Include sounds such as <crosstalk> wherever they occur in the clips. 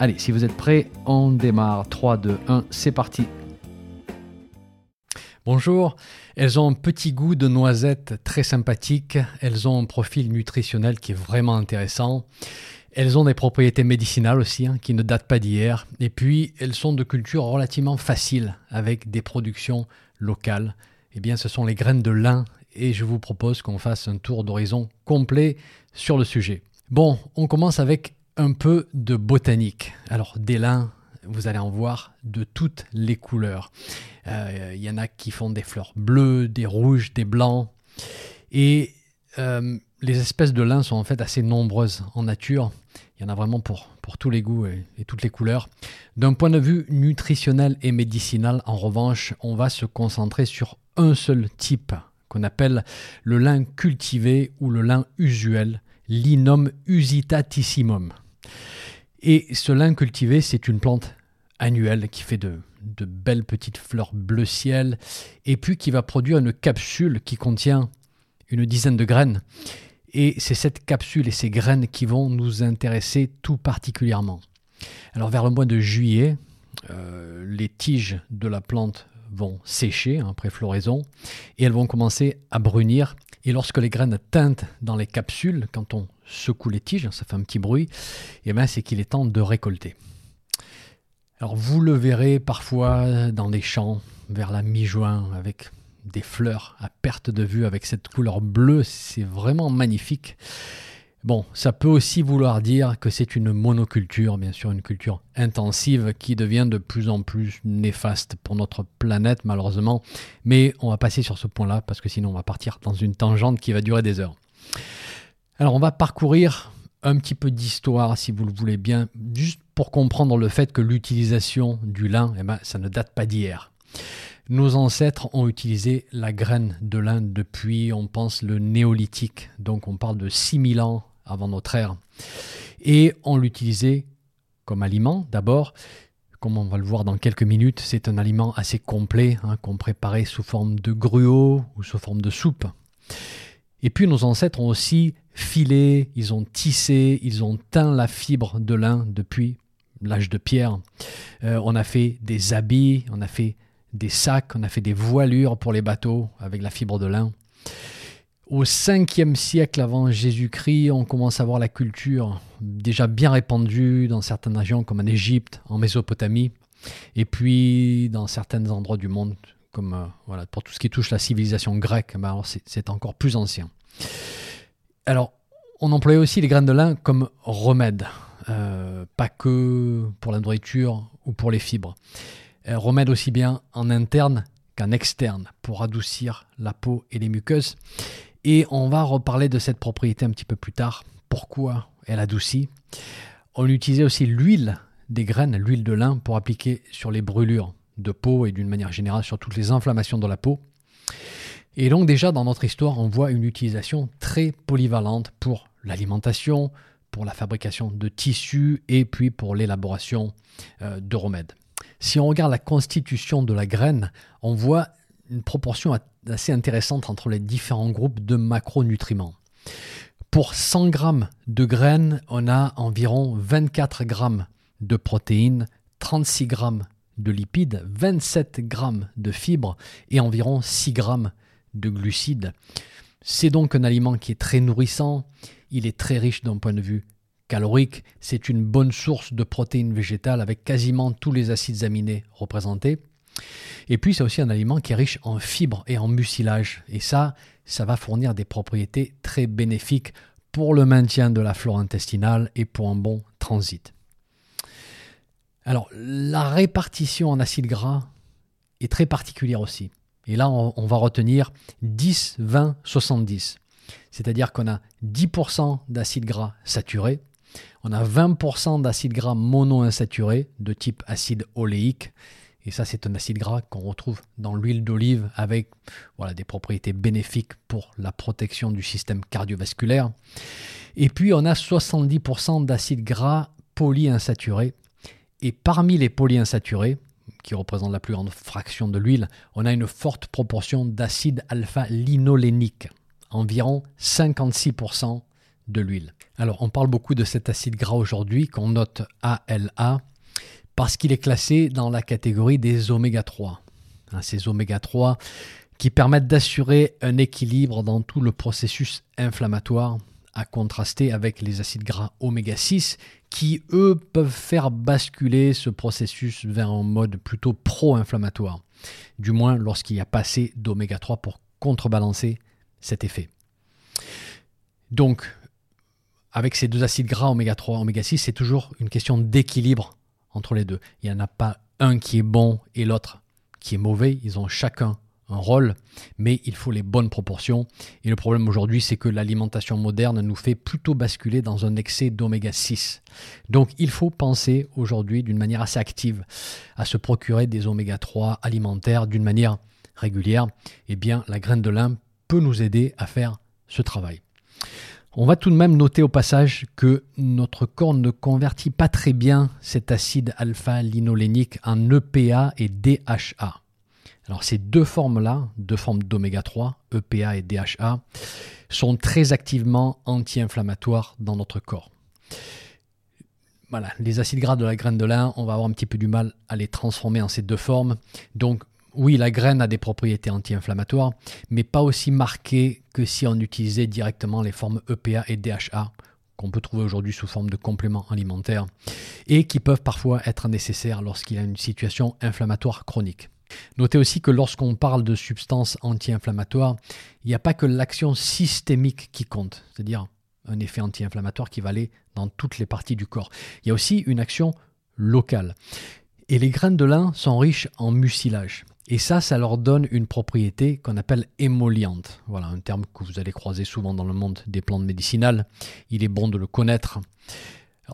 Allez, si vous êtes prêts, on démarre. 3, 2, 1, c'est parti. Bonjour, elles ont un petit goût de noisette très sympathique, elles ont un profil nutritionnel qui est vraiment intéressant, elles ont des propriétés médicinales aussi hein, qui ne datent pas d'hier, et puis elles sont de culture relativement facile avec des productions locales. Eh bien, ce sont les graines de lin et je vous propose qu'on fasse un tour d'horizon complet sur le sujet. Bon, on commence avec un peu de botanique. Alors des lins, vous allez en voir de toutes les couleurs. Euh, il y en a qui font des fleurs bleues, des rouges, des blancs. Et euh, les espèces de lin sont en fait assez nombreuses en nature. Il y en a vraiment pour, tous les goûts et, et toutes les couleurs. D'un point de vue nutritionnel et médicinal, en revanche, on va se concentrer sur un seul type qu'on appelle le lin cultivé ou le lin usuel, Linum usitatissimum. Et ce lin cultivé, c'est une plante annuelle qui fait de, belles petites fleurs bleu ciel et puis qui va produire une capsule qui contient une dizaine de graines. Et c'est cette capsule et ces graines qui vont nous intéresser tout particulièrement. Alors vers le mois de juillet, euh, les tiges de la plante vont sécher hein, après floraison et elles vont commencer à brunir. Et lorsque les graines teintent dans les capsules, quand on secoue les tiges, ça fait un petit bruit, et eh bien c'est qu'il est temps de récolter. Alors vous le verrez parfois dans les champs vers la mi-juin avec des fleurs à perte de vue avec cette couleur bleue, c'est vraiment magnifique. Bon, ça peut aussi vouloir dire que c'est une monoculture, bien sûr, une culture intensive qui devient de plus en plus néfaste pour notre planète, malheureusement. Mais on va passer sur ce point-là parce que sinon on va partir dans une tangente qui va durer des heures. Alors on va parcourir un petit peu d'histoire, si vous le voulez bien, juste pour comprendre le fait que l'utilisation du lin, eh ben, ça ne date pas d'hier. Nos ancêtres ont utilisé la graine de lin depuis, on pense, le néolithique. Donc on parle de 6000 ans avant notre ère. Et on l'utilisait comme aliment d'abord. Comme on va le voir dans quelques minutes, c'est un aliment assez complet hein, qu'on préparait sous forme de gruau ou sous forme de soupe. Et puis nos ancêtres ont aussi filé, ils ont tissé, ils ont teint la fibre de lin depuis l'âge de pierre. Euh, on a fait des habits, on a fait des sacs, on a fait des voilures pour les bateaux avec la fibre de lin. Au 5e siècle avant Jésus-Christ, on commence à voir la culture déjà bien répandue dans certaines régions comme en Égypte, en Mésopotamie, et puis dans certains endroits du monde comme euh, voilà, pour tout ce qui touche la civilisation grecque, ben c'est encore plus ancien. Alors, on employait aussi les graines de lin comme remède, euh, pas que pour la nourriture ou pour les fibres. Euh, remède aussi bien en interne qu'en externe pour adoucir la peau et les muqueuses. Et on va reparler de cette propriété un petit peu plus tard. Pourquoi elle adoucit? On utilisait aussi l'huile des graines, l'huile de lin, pour appliquer sur les brûlures de peau et d'une manière générale sur toutes les inflammations de la peau. Et donc déjà dans notre histoire, on voit une utilisation très polyvalente pour l'alimentation, pour la fabrication de tissus et puis pour l'élaboration euh, de remèdes. Si on regarde la constitution de la graine, on voit une proportion assez intéressante entre les différents groupes de macronutriments. Pour 100 grammes de graines, on a environ 24 grammes de protéines, 36 grammes de lipides, 27 grammes de fibres et environ 6 grammes de glucides. C'est donc un aliment qui est très nourrissant, il est très riche d'un point de vue calorique, c'est une bonne source de protéines végétales avec quasiment tous les acides aminés représentés. Et puis c'est aussi un aliment qui est riche en fibres et en mucilage. Et ça, ça va fournir des propriétés très bénéfiques pour le maintien de la flore intestinale et pour un bon transit. Alors, la répartition en acides gras est très particulière aussi. Et là, on, va retenir 10, 20, 70. C'est-à-dire qu'on a 10% d'acides gras saturés, on a 20% d'acides gras monoinsaturés de type acide oléique, Et ça, c'est un acide gras qu'on retrouve dans l'huile d'olive avec voilà, des propriétés bénéfiques pour la protection du système cardiovasculaire. Et puis, on a 70% d'acides gras polyinsaturés. Et parmi les polyinsaturés, qui représentent la plus grande fraction de l'huile, on a une forte proportion d'acide alpha-linolénique, environ 56% de l'huile. Alors, on parle beaucoup de cet acide gras aujourd'hui qu'on note ALA parce qu'il est classé dans la catégorie des oméga 3. Hein, ces oméga 3 qui permettent d'assurer un équilibre dans tout le processus inflammatoire, à contraster avec les acides gras oméga 6 qui, eux, peuvent faire basculer ce processus vers un mode plutôt pro-inflammatoire, du moins lorsqu'il y a pas assez d'oméga 3 pour contrebalancer cet effet. Donc, avec ces deux acides gras oméga 3, oméga 6, c'est toujours une question d'équilibre entre les deux. Il n'y en a pas un qui est bon et l'autre qui est mauvais. Ils ont chacun un rôle, mais il faut les bonnes proportions. Et le problème aujourd'hui, c'est que l'alimentation moderne nous fait plutôt basculer dans un excès d'oméga 6. Donc il faut penser aujourd'hui d'une manière assez active à se procurer des oméga 3 alimentaires d'une manière régulière. Eh bien, la graine de lin peut nous aider à faire ce travail. On va tout de même noter au passage que notre corps ne convertit pas très bien cet acide alpha-linolénique en EPA et DHA. Alors ces deux formes-là, deux formes d'oméga 3, EPA et DHA, sont très activement anti-inflammatoires dans notre corps. Voilà, les acides gras de la graine de lin, on va avoir un petit peu du mal à les transformer en ces deux formes. Donc oui, la graine a des propriétés anti-inflammatoires, mais pas aussi marquées que si on utilisait directement les formes EPA et DHA qu'on peut trouver aujourd'hui sous forme de compléments alimentaires et qui peuvent parfois être nécessaires lorsqu'il y a une situation inflammatoire chronique. Notez aussi que lorsqu'on parle de substances anti-inflammatoires, il n'y a pas que l'action systémique qui compte, c'est-à-dire un effet anti-inflammatoire qui va aller dans toutes les parties du corps. Il y a aussi une action locale. Et les graines de lin sont riches en mucilage. Et ça, ça leur donne une propriété qu'on appelle émolliente. Voilà, un terme que vous allez croiser souvent dans le monde des plantes médicinales. Il est bon de le connaître.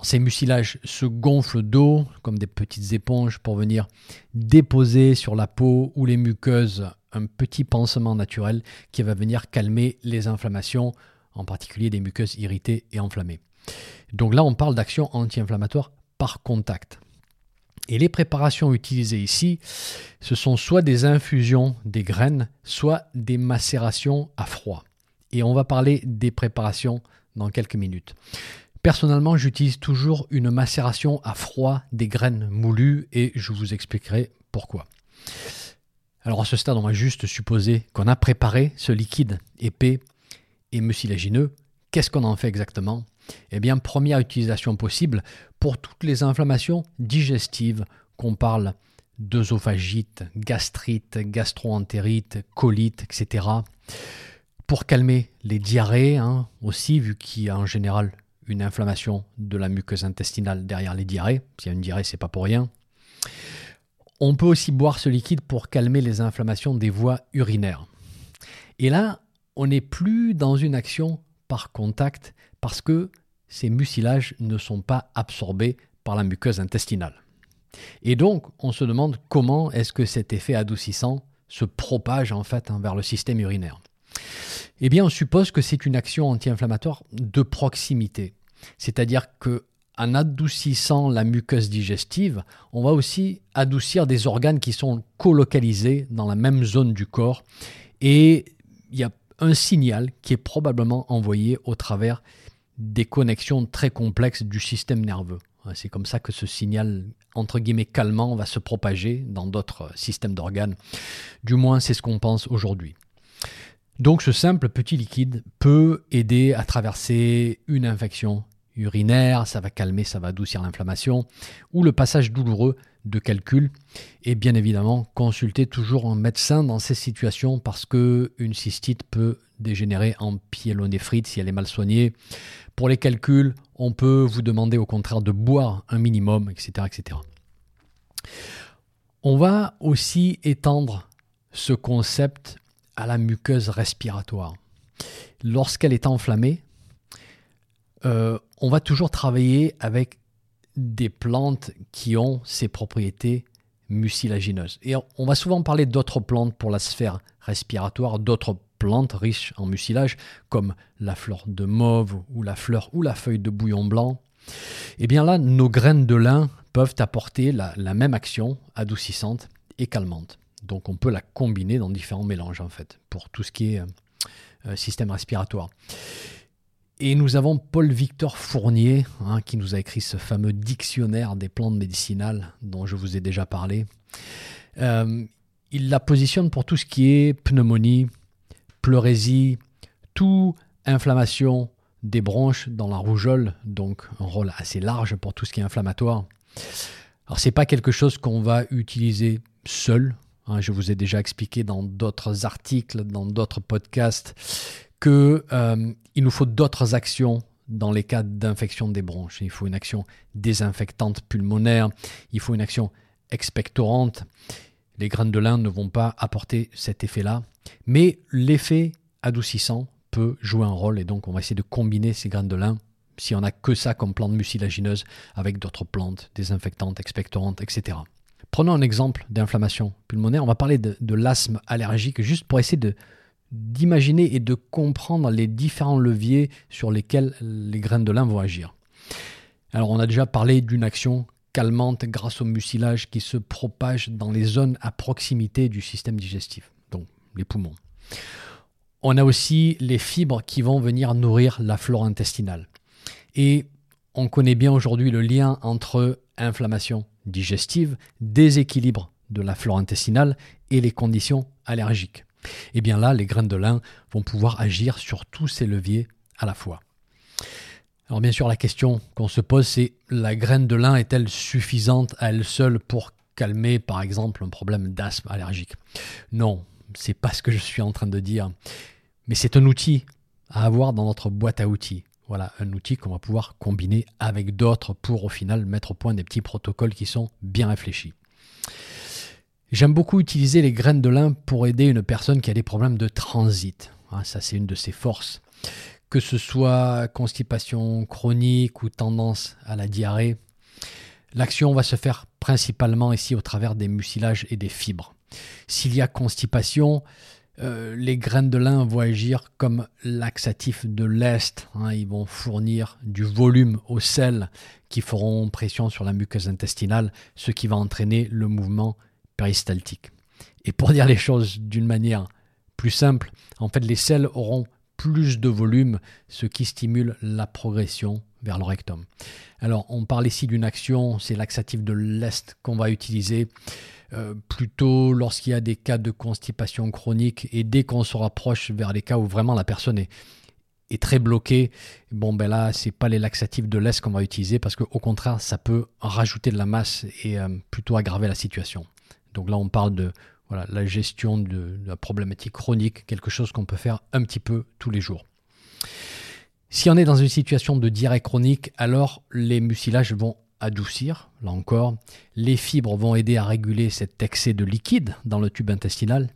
Ces mucilages se gonflent d'eau comme des petites éponges pour venir déposer sur la peau ou les muqueuses un petit pansement naturel qui va venir calmer les inflammations, en particulier des muqueuses irritées et enflammées. Donc là, on parle d'action anti-inflammatoire par contact. Et les préparations utilisées ici, ce sont soit des infusions des graines, soit des macérations à froid. Et on va parler des préparations dans quelques minutes. Personnellement, j'utilise toujours une macération à froid des graines moulues et je vous expliquerai pourquoi. Alors à ce stade, on va juste supposer qu'on a préparé ce liquide épais et mucilagineux. Qu'est-ce qu'on en fait exactement? Eh bien, première utilisation possible, pour toutes les inflammations digestives, qu'on parle d'œsophagite, gastrite, gastroentérite, colite, etc. Pour calmer les diarrhées hein, aussi, vu qu'il y a en général une inflammation de la muqueuse intestinale derrière les diarrhées. S'il y a une diarrhée, c'est pas pour rien. On peut aussi boire ce liquide pour calmer les inflammations des voies urinaires. Et là, on n'est plus dans une action par contact parce que ces mucilages ne sont pas absorbés par la muqueuse intestinale. Et donc, on se demande comment est-ce que cet effet adoucissant se propage en fait hein, vers le système urinaire. Eh bien, on suppose que c'est une action anti-inflammatoire de proximité. C'est-à-dire que en adoucissant la muqueuse digestive, on va aussi adoucir des organes qui sont colocalisés dans la même zone du corps. Et il y a un signal qui est probablement envoyé au travers des connexions très complexes du système nerveux. C'est comme ça que ce signal, entre guillemets, calmant va se propager dans d'autres systèmes d'organes. Du moins, c'est ce qu'on pense aujourd'hui. Donc ce simple petit liquide peut aider à traverser une infection urinaire, ça va calmer, ça va adoucir l'inflammation, ou le passage douloureux de calcul. Et bien évidemment, consulter toujours un médecin dans ces situations parce que une cystite peut dégénérer en pyélonéphrite si elle est mal soignée. Pour les calculs, on peut vous demander au contraire de boire un minimum, etc. etc. On va aussi étendre ce concept à la muqueuse respiratoire. Lorsqu'elle est enflammée, euh, on va toujours travailler avec des plantes qui ont ces propriétés mucilagineuses. Et on va souvent parler d'autres plantes pour la sphère respiratoire, d'autres plantes riches en mucilage, comme la fleur de mauve ou la fleur ou la feuille de bouillon blanc. Et eh bien là, nos graines de lin peuvent apporter la, même action adoucissante et calmante. Donc on peut la combiner dans différents mélanges en fait, pour tout ce qui est euh, système respiratoire. Et nous avons Paul-Victor Fournier, hein, qui nous a écrit ce fameux dictionnaire des plantes médicinales dont je vous ai déjà parlé. Euh, il la positionne pour tout ce qui est pneumonie, pleurésie, tout inflammation des bronches dans la rougeole, donc un rôle assez large pour tout ce qui est inflammatoire. Alors c'est pas quelque chose qu'on va utiliser seul. Hein, je vous ai déjà expliqué dans d'autres articles, dans d'autres podcasts, qu'il euh, nous faut d'autres actions dans les cas d'infection des bronches. Il faut une action désinfectante pulmonaire, il faut une action expectorante. Les graines de lin ne vont pas apporter cet effet-là, mais l'effet adoucissant peut jouer un rôle et donc on va essayer de combiner ces graines de lin si on n'a que ça comme plante mucilagineuse avec d'autres plantes désinfectantes, expectorantes, etc. Prenons un exemple d'inflammation pulmonaire. On va parler de l'asthme allergique juste pour essayer de, d'imaginer et de comprendre les différents leviers sur lesquels les graines de lin vont agir. Alors on a déjà parlé d'une action calmante grâce au mucilage qui se propage dans les zones à proximité du système digestif, donc les poumons. On a aussi les fibres qui vont venir nourrir la flore intestinale. Et on connaît bien aujourd'hui le lien entre inflammation digestive, déséquilibre de la flore intestinale et les conditions allergiques. Et eh bien là, les graines de lin vont pouvoir agir sur tous ces leviers à la fois. Alors bien sûr, la question qu'on se pose, c'est la graine de lin est-elle suffisante à elle seule pour calmer, par exemple, un problème d'asthme allergique? Non, c'est pas ce que je suis en train de dire. Mais c'est un outil à avoir dans notre boîte à outils. Voilà, un outil qu'on va pouvoir combiner avec d'autres pour au final mettre au point des petits protocoles qui sont bien réfléchis. J'aime beaucoup utiliser les graines de lin pour aider une personne qui a des problèmes de transit. Hein, ça, c'est une de ses forces. Que ce soit constipation chronique ou tendance à la diarrhée, l'action va se faire principalement ici au travers des mucilages et des fibres. S'il y a constipation, euh, les graines de lin vont agir comme laxatif de l'Est. Hein. ils vont fournir du volume aux selles qui feront pression sur la muqueuse intestinale, ce qui va entraîner le mouvement péristaltique. Et pour <laughs> dire les choses d'une manière plus simple, en fait, les selles auront plus de volume, ce qui stimule la progression vers le rectum. Alors, on parle ici d'une action, c'est laxatif de l'Est qu'on va utiliser euh, plutôt lorsqu'il y a des cas de constipation chronique et dès qu'on se rapproche vers les cas où vraiment la personne est, est très bloquée, bon ben là, c'est pas les laxatifs de l'Est qu'on va utiliser parce qu'au contraire, ça peut rajouter de la masse et euh, plutôt aggraver la situation. Donc là, on parle de la gestion de, la problématique chronique, quelque chose qu'on peut faire un petit peu tous les jours. Si on est dans une situation de diarrhée chronique, alors les mucilages vont adoucir, là encore. Les fibres vont aider à réguler cet excès de liquide dans le tube intestinal.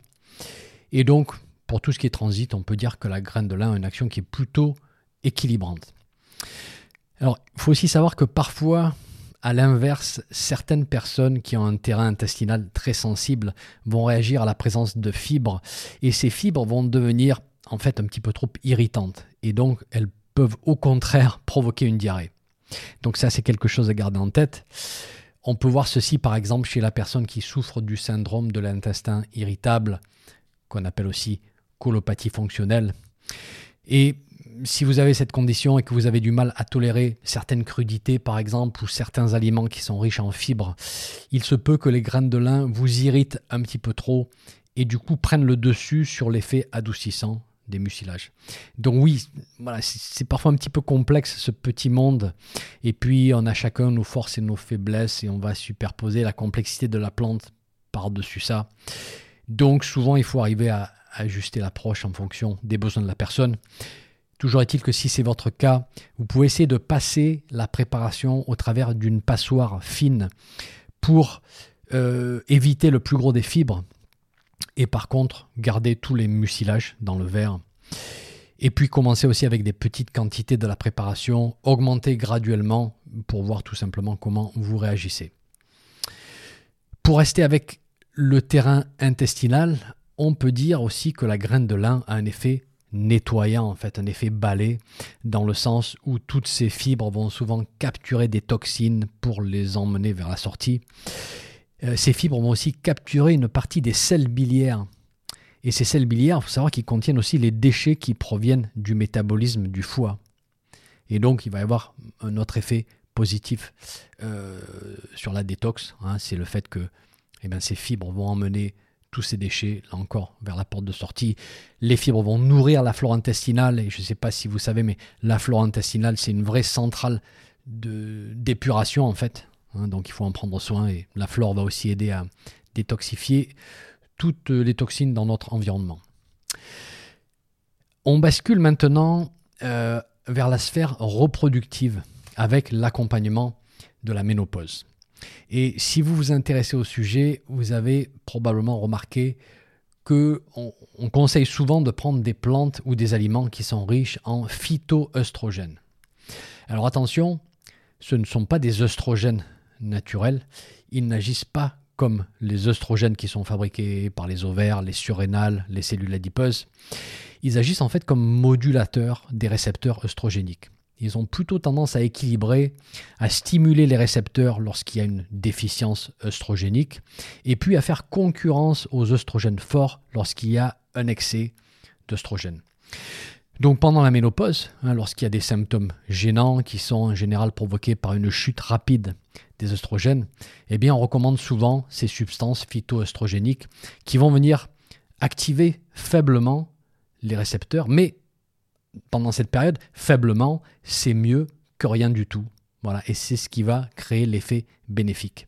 Et donc, pour tout ce qui est transit, on peut dire que la graine de lin a une action qui est plutôt équilibrante. Alors, il faut aussi savoir que parfois, à l'inverse, certaines personnes qui ont un terrain intestinal très sensible vont réagir à la présence de fibres et ces fibres vont devenir en fait un petit peu trop irritantes et donc elles peuvent au contraire <laughs> provoquer une diarrhée. Donc ça c'est quelque chose à garder en tête. On peut voir ceci par exemple chez la personne qui souffre du syndrome de l'intestin irritable qu'on appelle aussi colopathie fonctionnelle. Et si vous avez cette condition et que vous avez du mal à tolérer certaines crudités, par exemple, ou certains aliments qui sont riches en fibres, il se peut que les graines de lin vous irritent un petit peu trop et du coup prennent le dessus sur l'effet adoucissant des mucilages. Donc oui, voilà, c'est parfois un petit peu complexe ce petit monde. Et puis on a chacun nos forces et nos faiblesses et on va superposer la complexité de la plante par-dessus ça. Donc souvent il faut arriver à ajuster l'approche en fonction des besoins de la personne. Toujours est-il que si c'est votre cas, vous pouvez essayer de passer la préparation au travers d'une passoire fine pour euh, éviter le plus gros des fibres et par contre garder tous les mucilages dans le verre. Et puis commencer aussi avec des petites quantités de la préparation, augmenter graduellement pour voir tout simplement comment vous réagissez. Pour rester avec le terrain intestinal, on peut dire aussi que la graine de lin a un effet nettoyant, en fait, un effet balai, dans le sens où toutes ces fibres vont souvent capturer des toxines pour les emmener vers la sortie. Euh, ces fibres vont aussi capturer une partie des sels biliaires. Et ces sels biliaires, il faut savoir qu'ils contiennent aussi les déchets qui proviennent du métabolisme du foie. Et donc, il va y avoir un autre effet positif euh, sur la détox. Hein, c'est le fait que eh bien, ces fibres vont emmener tous ces déchets, là encore, vers la porte de sortie. Les fibres vont nourrir la flore intestinale, et je ne sais pas si vous savez, mais la flore intestinale, c'est une vraie centrale d'épuration, en fait. Hein, donc il faut en prendre soin, et la flore va aussi aider à détoxifier toutes les toxines dans notre environnement. On bascule maintenant euh, vers la sphère reproductive avec l'accompagnement de la ménopause. Et si vous vous intéressez au sujet, vous avez probablement remarqué que on, conseille souvent de prendre des plantes ou des aliments qui sont riches en phytoœstrogènes. Alors attention, ce ne sont pas des œstrogènes naturels, ils n'agissent pas comme les œstrogènes qui sont fabriqués par les ovaires, les surrénales, les cellules adipeuses. Ils agissent en fait comme modulateurs des récepteurs œstrogéniques. Ils ont plutôt tendance à équilibrer, à stimuler les récepteurs lorsqu'il y a une déficience œstrogénique, et puis à faire concurrence aux œstrogènes forts lorsqu'il y a un excès d'œstrogènes. Donc pendant la ménopause, hein, lorsqu'il y a des symptômes gênants qui sont en général provoqués par une chute rapide des œstrogènes, eh bien on recommande souvent ces substances phytoœstrogéniques qui vont venir activer faiblement les récepteurs, mais pendant cette période, faiblement, c'est mieux que rien du tout. Voilà, et c'est ce qui va créer l'effet bénéfique.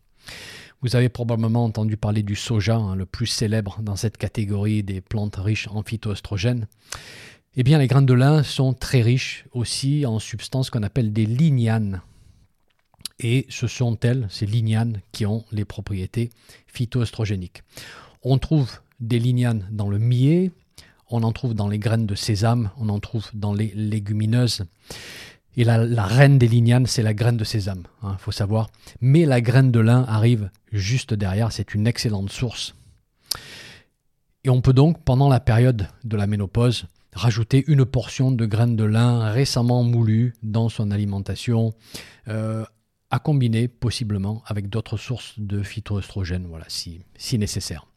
Vous avez probablement entendu parler du soja, hein, le plus célèbre dans cette catégorie des plantes riches en phytoestrogènes. Eh bien, les graines de lin sont très riches aussi en substances qu'on appelle des lignanes. Et ce sont elles, ces lignanes, qui ont les propriétés phytoestrogéniques. On trouve des lignanes dans le millet, on en trouve dans les graines de sésame, on en trouve dans les légumineuses. Et la, reine des lignanes, c'est la graine de sésame, il hein, faut savoir. Mais la graine de lin arrive juste derrière, c'est une excellente source. Et on peut donc, pendant la période de la ménopause, rajouter une portion de graines de lin récemment moulues dans son alimentation, euh, à combiner possiblement avec d'autres sources de phytoestrogènes, voilà, si, si nécessaire.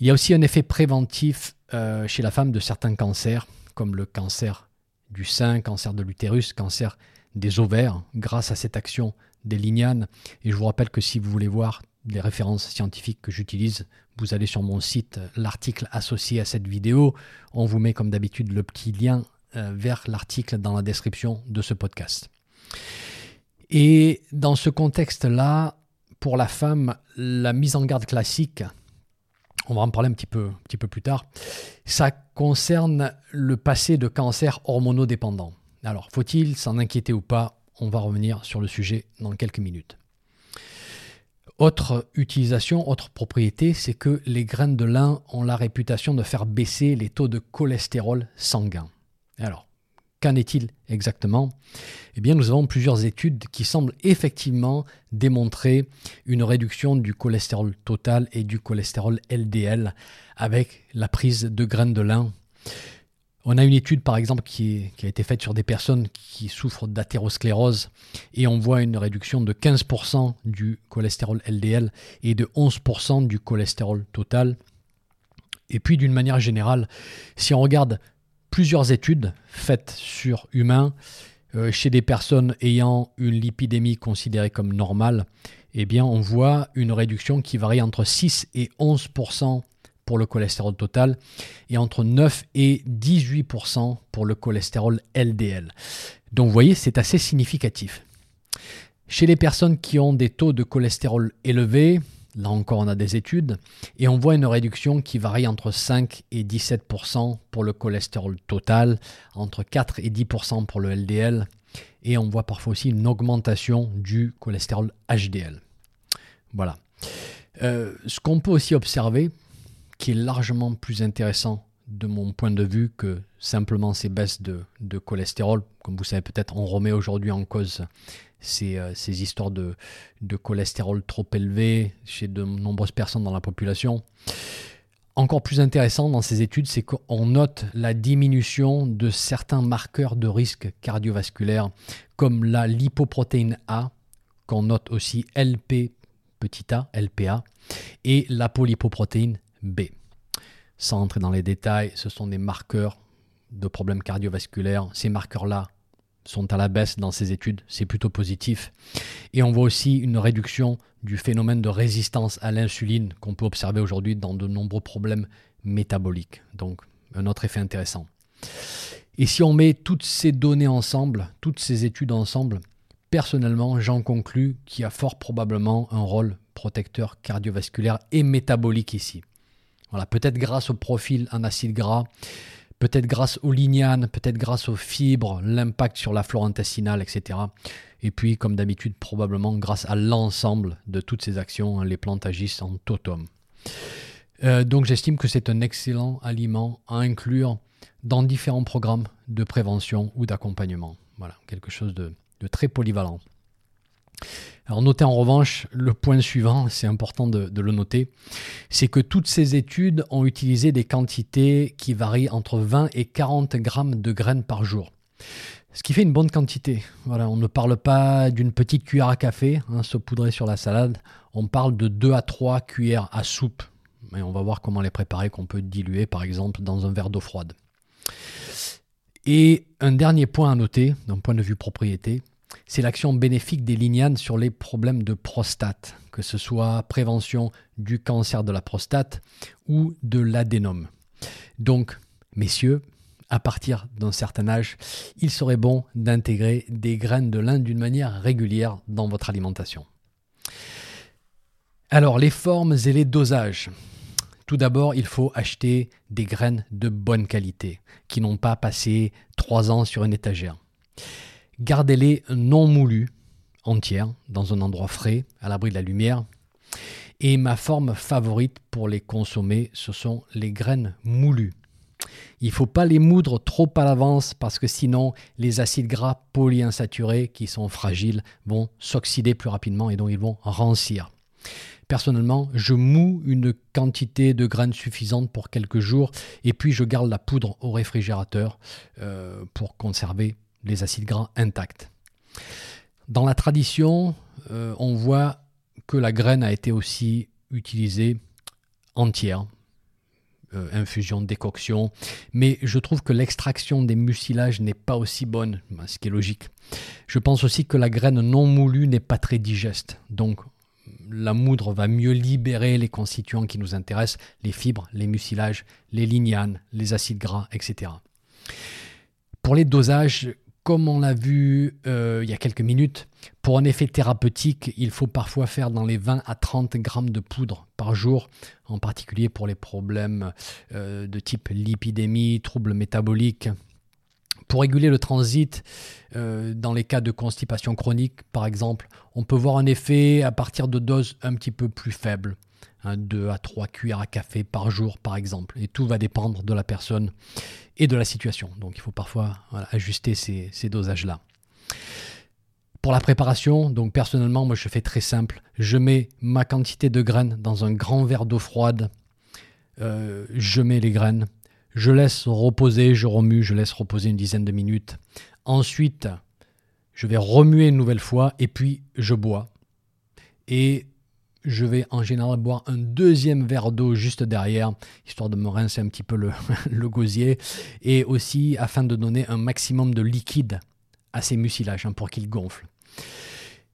Il y a aussi un effet préventif euh, chez la femme de certains cancers, comme le cancer du sein, cancer de l'utérus, cancer des ovaires, grâce à cette action des lignanes. Et je vous rappelle que si vous voulez voir les références scientifiques que j'utilise, vous allez sur mon site, l'article associé à cette vidéo. On vous met comme d'habitude le petit lien euh, vers l'article dans la description de ce podcast. Et dans ce contexte-là, pour la femme, la mise en garde classique, on va en parler un petit peu, un petit peu plus tard, ça concerne le passé de cancer hormonodépendant. Alors, faut-il s'en inquiéter ou pas? On va revenir sur le sujet dans quelques minutes. Autre utilisation, autre propriété, c'est que les graines de lin ont la réputation de faire baisser les taux de cholestérol sanguin. Alors, Qu'en est-il exactement? Eh bien, nous avons plusieurs études qui semblent effectivement démontrer une réduction du cholestérol total et du cholestérol LDL avec la prise de graines de lin. On a une étude, par exemple, qui, a été faite sur des personnes qui souffrent d'athérosclérose et on voit une réduction de 15% du cholestérol LDL et de 11% du cholestérol total. Et puis, d'une manière générale, si on regarde plusieurs études faites sur humains euh, chez des personnes ayant une lipidémie considérée comme normale, eh bien on voit une réduction qui varie entre 6 et 11% pour le cholestérol total et entre 9 et 18% pour le cholestérol LDL. Donc vous voyez, c'est assez significatif. Chez les personnes qui ont des taux de cholestérol élevés, Là encore, on a des études et on voit une réduction qui varie entre 5 et 17% pour le cholestérol total, entre 4 et 10% pour le LDL et on voit parfois aussi une augmentation du cholestérol HDL. Voilà. Euh, ce qu'on peut aussi observer, qui est largement plus intéressant de mon point de vue que simplement ces baisses de, cholestérol. Comme vous savez peut-être, on remet aujourd'hui en cause ces, euh, histoires de, de, cholestérol trop élevé chez de nombreuses personnes dans la population. Encore plus intéressant dans ces études, c'est qu'on note la diminution de certains marqueurs de risque cardiovasculaire, comme la lipoprotéine A, qu'on note aussi LP petit a, LPA, et l'apolipoprotéine B. Sans entrer dans les détails, ce sont des marqueurs de problèmes cardiovasculaires. Ces marqueurs-là sont à la baisse dans ces études, c'est plutôt positif. Et on voit aussi une réduction du phénomène de résistance à l'insuline qu'on peut observer aujourd'hui dans de nombreux problèmes métaboliques. Donc un autre effet intéressant. Et si on met toutes ces données ensemble, toutes ces études ensemble, personnellement, j'en conclus qu'il y a fort probablement un rôle protecteur cardiovasculaire et métabolique ici. Voilà, peut-être grâce au profil en acide gras, peut-être grâce aux lignanes, peut-être grâce aux fibres, l'impact sur la flore intestinale, etc. Et puis, comme d'habitude, probablement grâce à l'ensemble de toutes ces actions, hein, les plantes agissent en totum. Euh, donc j'estime que c'est un excellent aliment à inclure dans différents programmes de prévention ou d'accompagnement. Voilà, quelque chose de très polyvalent. Alors notez en revanche le point suivant, c'est important de, le noter, c'est que toutes ces études ont utilisé des quantités qui varient entre 20 et 40 grammes de graines par jour. Ce qui fait une bonne quantité. On ne parle pas d'une petite cuillère à café hein, saupoudrée sur la salade, on parle de 2 à 3 cuillères à soupe. Et on va voir comment les préparer, qu'on peut diluer par exemple dans un verre d'eau froide. Et un dernier point à noter, d'un point de vue propriété, c'est l'action bénéfique des lignanes sur les problèmes de prostate, que ce soit prévention du cancer de la prostate ou de l'adénome. Donc, messieurs, à partir d'un certain âge, il serait bon d'intégrer des graines de lin d'une manière régulière dans votre alimentation. Alors, les formes et les dosages. Tout d'abord, il faut acheter des graines de bonne qualité, qui n'ont pas passé trois ans sur une étagère. Gardez-les non moulues, entières, dans un endroit frais, à l'abri de la lumière. Et ma forme favorite pour les consommer, ce sont les graines moulues. Il ne faut pas les moudre trop à l'avance parce que sinon les acides gras polyinsaturés qui sont fragiles vont s'oxyder plus rapidement et donc ils vont rancir. Personnellement, je moue une quantité de graines suffisante pour quelques jours et puis je garde la poudre au réfrigérateur euh, pour conserver les acides gras intacts. Dans la tradition, euh, on voit que la graine a été aussi utilisée entière, euh, infusion, décoction, mais je trouve que l'extraction des mucilages n'est pas aussi bonne, ben, ce qui est logique. Je pense aussi que la graine non moulue n'est pas très digeste, donc la moudre va mieux libérer les constituants qui nous intéressent, les fibres, les mucilages, les lignanes, les acides gras, etc. Pour les dosages, comme on l'a vu euh, il y a quelques minutes, pour un effet thérapeutique, il faut parfois faire dans les 20 à 30 grammes de poudre par jour, en particulier pour les problèmes euh, de type lipidémie, troubles métaboliques. Pour réguler le transit, euh, dans les cas de constipation chronique, par exemple, on peut voir un effet à partir de doses un petit peu plus faibles. 2 à 3 cuillères à café par jour, par exemple. Et tout va dépendre de la personne et de la situation. Donc il faut parfois ajuster ces, dosages-là. Pour la préparation, donc personnellement, moi je fais très simple. Je mets ma quantité de graines dans un grand verre d'eau froide. Euh, je mets les graines. Je laisse reposer, je remue, je laisse reposer une dizaine de minutes. Ensuite, je vais remuer une nouvelle fois et puis je bois. Et je vais en général boire un deuxième verre d'eau juste derrière, histoire de me rincer un petit peu <laughs> le, gosier, et aussi afin de donner un maximum de liquide à ces mucilages hein, pour qu'ils gonflent.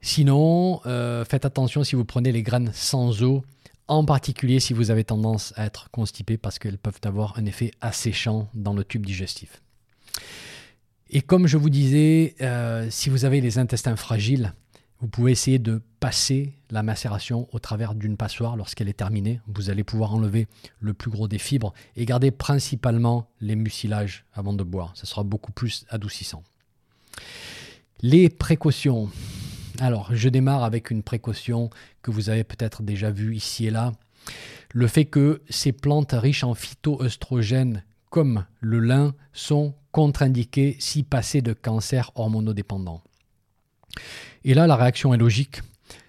Sinon, euh, faites attention si vous prenez les graines sans eau, en particulier si vous avez tendance à être constipé parce qu'elles peuvent avoir un effet asséchant dans le tube digestif. Et comme je vous disais, euh, si vous avez les intestins fragiles, vous pouvez essayer de passer la macération au travers d'une passoire lorsqu'elle est terminée. Vous allez pouvoir enlever le plus gros des fibres et garder principalement les mucilages avant de boire. Ce sera beaucoup plus adoucissant. Les précautions. Alors, je démarre avec une précaution que vous avez peut-être déjà vue ici et là. Le fait que ces plantes riches en phytoœstrogènes comme le lin sont contre-indiqués si passés de cancer hormonodépendant. Et là, la réaction est logique.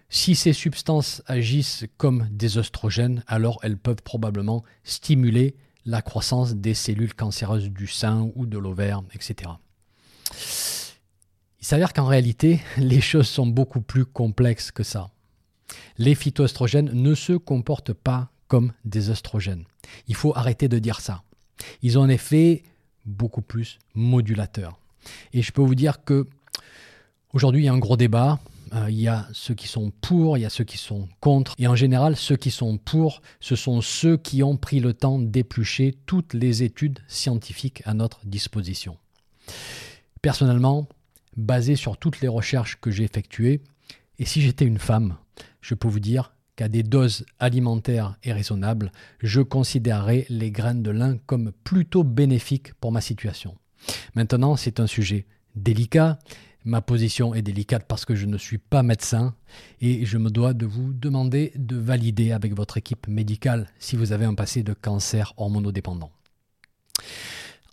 Si ces substances agissent comme des oestrogènes, alors elles peuvent probablement stimuler la croissance des cellules cancéreuses du sein ou de l'ovaire, etc. Il s'avère qu'en réalité, <laughs> les choses sont beaucoup plus complexes que ça. Les phytoestrogènes ne se comportent pas comme des oestrogènes. Il faut arrêter de dire ça. Ils ont un effet beaucoup plus modulateur. Et je peux vous dire que aujourd'hui, il y a un gros débat. Euh, il y a ceux qui sont pour, il y a ceux qui sont contre. Et en général, ceux qui sont pour, ce sont ceux qui ont pris le temps d'éplucher toutes les études scientifiques à notre disposition. Personnellement, basé sur toutes les recherches que j'ai effectuées, et si j'étais une femme, je peux vous dire qu'à des doses alimentaires et raisonnables, je considérerais les graines de lin comme plutôt bénéfiques pour ma situation. Maintenant, c'est un sujet délicat. Ma position est délicate parce que je ne suis pas médecin et je me dois de vous demander de valider avec votre équipe médicale si vous avez un passé de cancer hormonodépendant.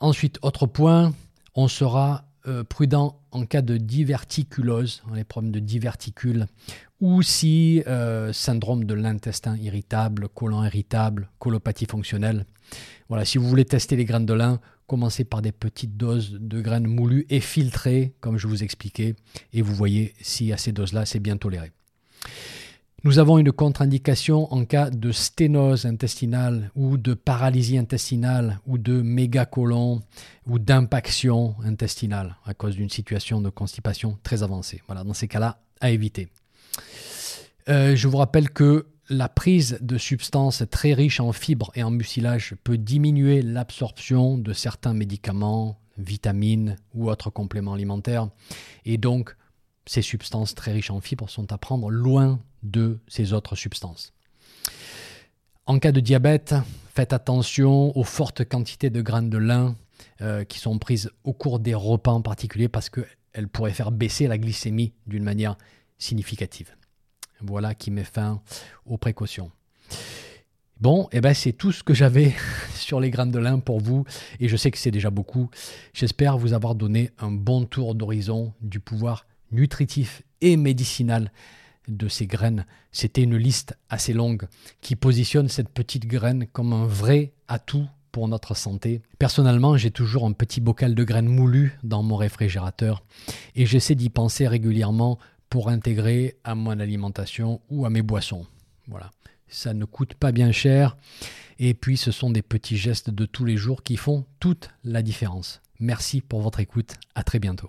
Ensuite, autre point, on sera euh, prudent en cas de diverticulose, les problèmes de diverticule, ou si euh, syndrome de l'intestin irritable, colon irritable, colopathie fonctionnelle. Voilà, si vous voulez tester les graines de lin, commencez par des petites doses de graines moulues et filtrées, comme je vous expliquais, et vous voyez si à ces doses-là, c'est bien toléré. Nous avons une contre-indication en cas de sténose intestinale ou de paralysie intestinale ou de mégacolon ou d'impaction intestinale à cause d'une situation de constipation très avancée. Voilà, dans ces cas-là, à éviter. Euh, je vous rappelle que la prise de substances très riches en fibres et en mucilage peut diminuer l'absorption de certains médicaments, vitamines ou autres compléments alimentaires. Et donc, ces substances très riches en fibres sont à prendre loin de ces autres substances. En cas de diabète, faites attention aux fortes quantités de graines de lin euh, qui sont prises au cours des repas en particulier parce qu'elles pourraient faire baisser la glycémie d'une manière significative. Voilà qui met fin aux précautions. Bon, eh ben c'est tout ce que j'avais <laughs> sur les graines de lin pour vous, et je sais que c'est déjà beaucoup. J'espère vous avoir donné un bon tour d'horizon du pouvoir nutritif et médicinal de ces graines. C'était une liste assez longue qui positionne cette petite graine comme un vrai atout pour notre santé. Personnellement, j'ai toujours un petit bocal de graines moulues dans mon réfrigérateur et j'essaie d'y penser régulièrement pour intégrer à mon alimentation ou à mes boissons. Voilà. Ça ne coûte pas bien cher et puis ce sont des petits gestes de tous les jours qui font toute la différence. Merci pour votre écoute. À très bientôt.